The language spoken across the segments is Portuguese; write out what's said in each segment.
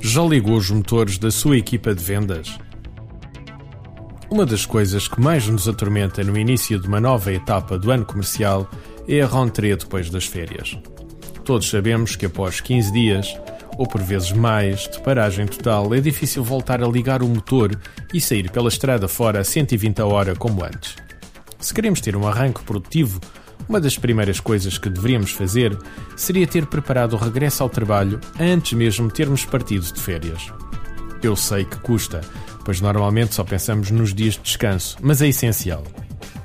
Já ligou os motores da sua equipa de vendas? Uma das coisas que mais nos atormenta no início de uma nova etapa do ano comercial é a rentrée depois das férias. Todos sabemos que após 15 dias, ou por vezes mais, de paragem total, é difícil voltar a ligar o motor e sair pela estrada fora a 120 a hora como antes. Se queremos ter um arranque produtivo, uma das primeiras coisas que deveríamos fazer seria ter preparado o regresso ao trabalho antes mesmo de termos partido de férias. Eu sei que custa, pois normalmente só pensamos nos dias de descanso, mas é essencial.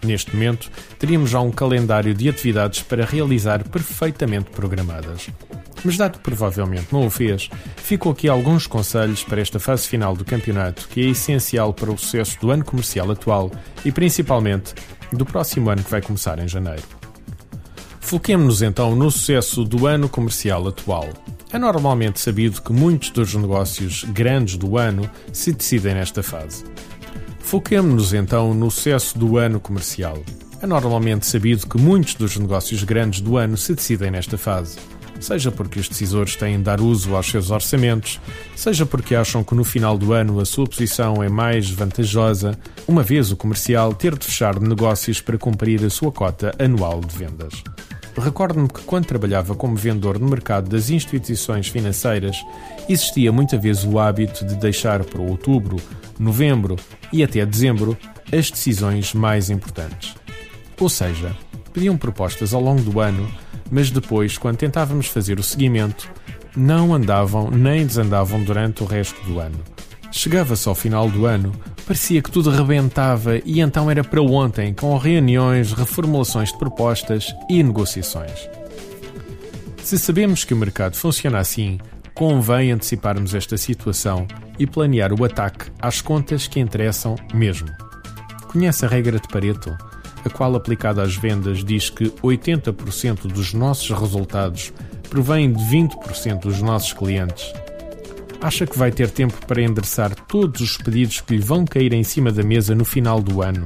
Neste momento, teríamos já um calendário de atividades para realizar perfeitamente programadas. Mas, dado que provavelmente não o fez, ficou aqui alguns conselhos para esta fase final do campeonato que é essencial para o sucesso do ano comercial atual e principalmente do próximo ano que vai começar em janeiro. Foquemos-nos então no sucesso do ano comercial atual. É normalmente sabido que muitos dos negócios grandes do ano se decidem nesta fase. Foquemos-nos então no sucesso do ano comercial. É normalmente sabido que muitos dos negócios grandes do ano se decidem nesta fase. Seja porque os decisores têm de dar uso aos seus orçamentos, seja porque acham que no final do ano a sua posição é mais vantajosa, uma vez o comercial ter de fechar negócios para cumprir a sua cota anual de vendas. Recordo-me que quando trabalhava como vendedor no mercado das instituições financeiras, existia muita vez o hábito de deixar para outubro, novembro e até dezembro as decisões mais importantes. Ou seja, pediam propostas ao longo do ano, mas depois, quando tentávamos fazer o seguimento, não andavam nem desandavam durante o resto do ano. Chegava-se ao final do ano, parecia que tudo rebentava e então era para ontem, com reuniões, reformulações de propostas e negociações. Se sabemos que o mercado funciona assim, convém anteciparmos esta situação e planear o ataque às contas que interessam mesmo. Conhece a regra de Pareto, a qual, aplicada às vendas, diz que 80% dos nossos resultados provém de 20% dos nossos clientes Acha que vai ter tempo para endereçar todos os pedidos que lhe vão cair em cima da mesa no final do ano?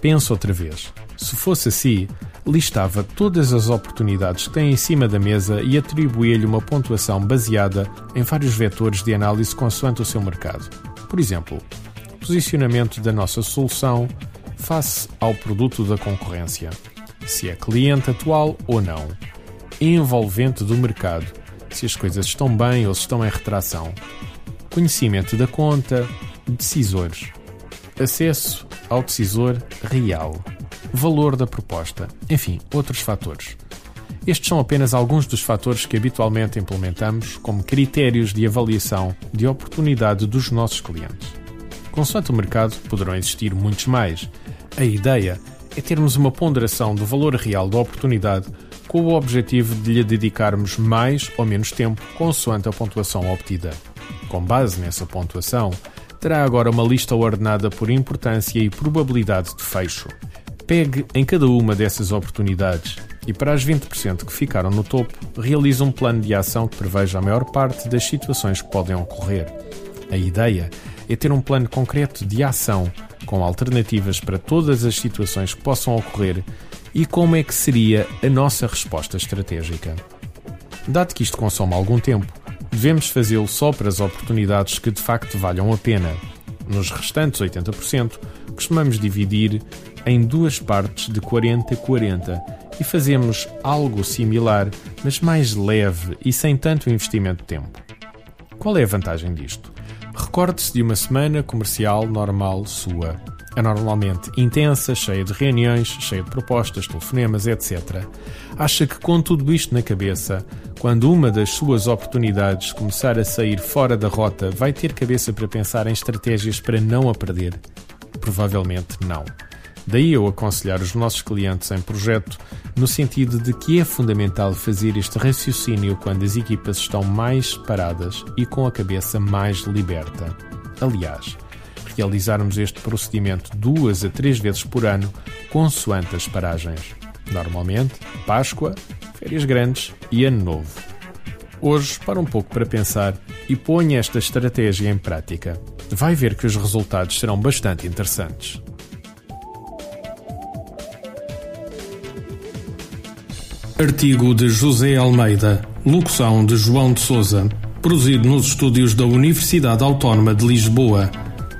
Pense outra vez. Se fosse assim, listava todas as oportunidades que tem em cima da mesa e atribuía-lhe uma pontuação baseada em vários vetores de análise consoante o seu mercado. Por exemplo, posicionamento da nossa solução face ao produto da concorrência, se é cliente atual ou não, envolvente do mercado se as coisas estão bem ou se estão em retração, conhecimento da conta, decisores, acesso ao decisor real, valor da proposta, enfim, outros fatores. Estes são apenas alguns dos fatores que habitualmente implementamos como critérios de avaliação de oportunidade dos nossos clientes. Consoante o mercado, poderão existir muitos mais. A ideia é termos uma ponderação do valor real da oportunidade com o objetivo de lhe dedicarmos mais ou menos tempo consoante a pontuação obtida. Com base nessa pontuação, terá agora uma lista ordenada por importância e probabilidade de fecho. Pegue em cada uma dessas oportunidades e, para as 20% que ficaram no topo, realize um plano de ação que preveja a maior parte das situações que podem ocorrer. A ideia é ter um plano concreto de ação com alternativas para todas as situações que possam ocorrer e como é que seria a nossa resposta estratégica. Dado que isto consome algum tempo, devemos fazê-lo só para as oportunidades que de facto valham a pena. Nos restantes 80%, costumamos dividir em duas partes de 40-40 e fazemos algo similar, mas mais leve e sem tanto investimento de tempo. Qual é a vantagem disto? Recorde-se de uma semana comercial normal sua é normalmente intensa, cheia de reuniões, cheia de propostas, telefonemas, etc. Acha que com tudo isto na cabeça, quando uma das suas oportunidades começar a sair fora da rota, vai ter cabeça para pensar em estratégias para não a perder? Provavelmente não. Daí eu aconselhar os nossos clientes em projeto no sentido de que é fundamental fazer este raciocínio quando as equipas estão mais paradas e com a cabeça mais liberta. Aliás, realizarmos este procedimento duas a três vezes por ano, consoante as paragens. Normalmente, Páscoa, férias grandes e Ano Novo. Hoje, para um pouco para pensar e ponha esta estratégia em prática. Vai ver que os resultados serão bastante interessantes. Artigo de José Almeida Locução de João de Souza. Produzido nos estúdios da Universidade Autónoma de Lisboa.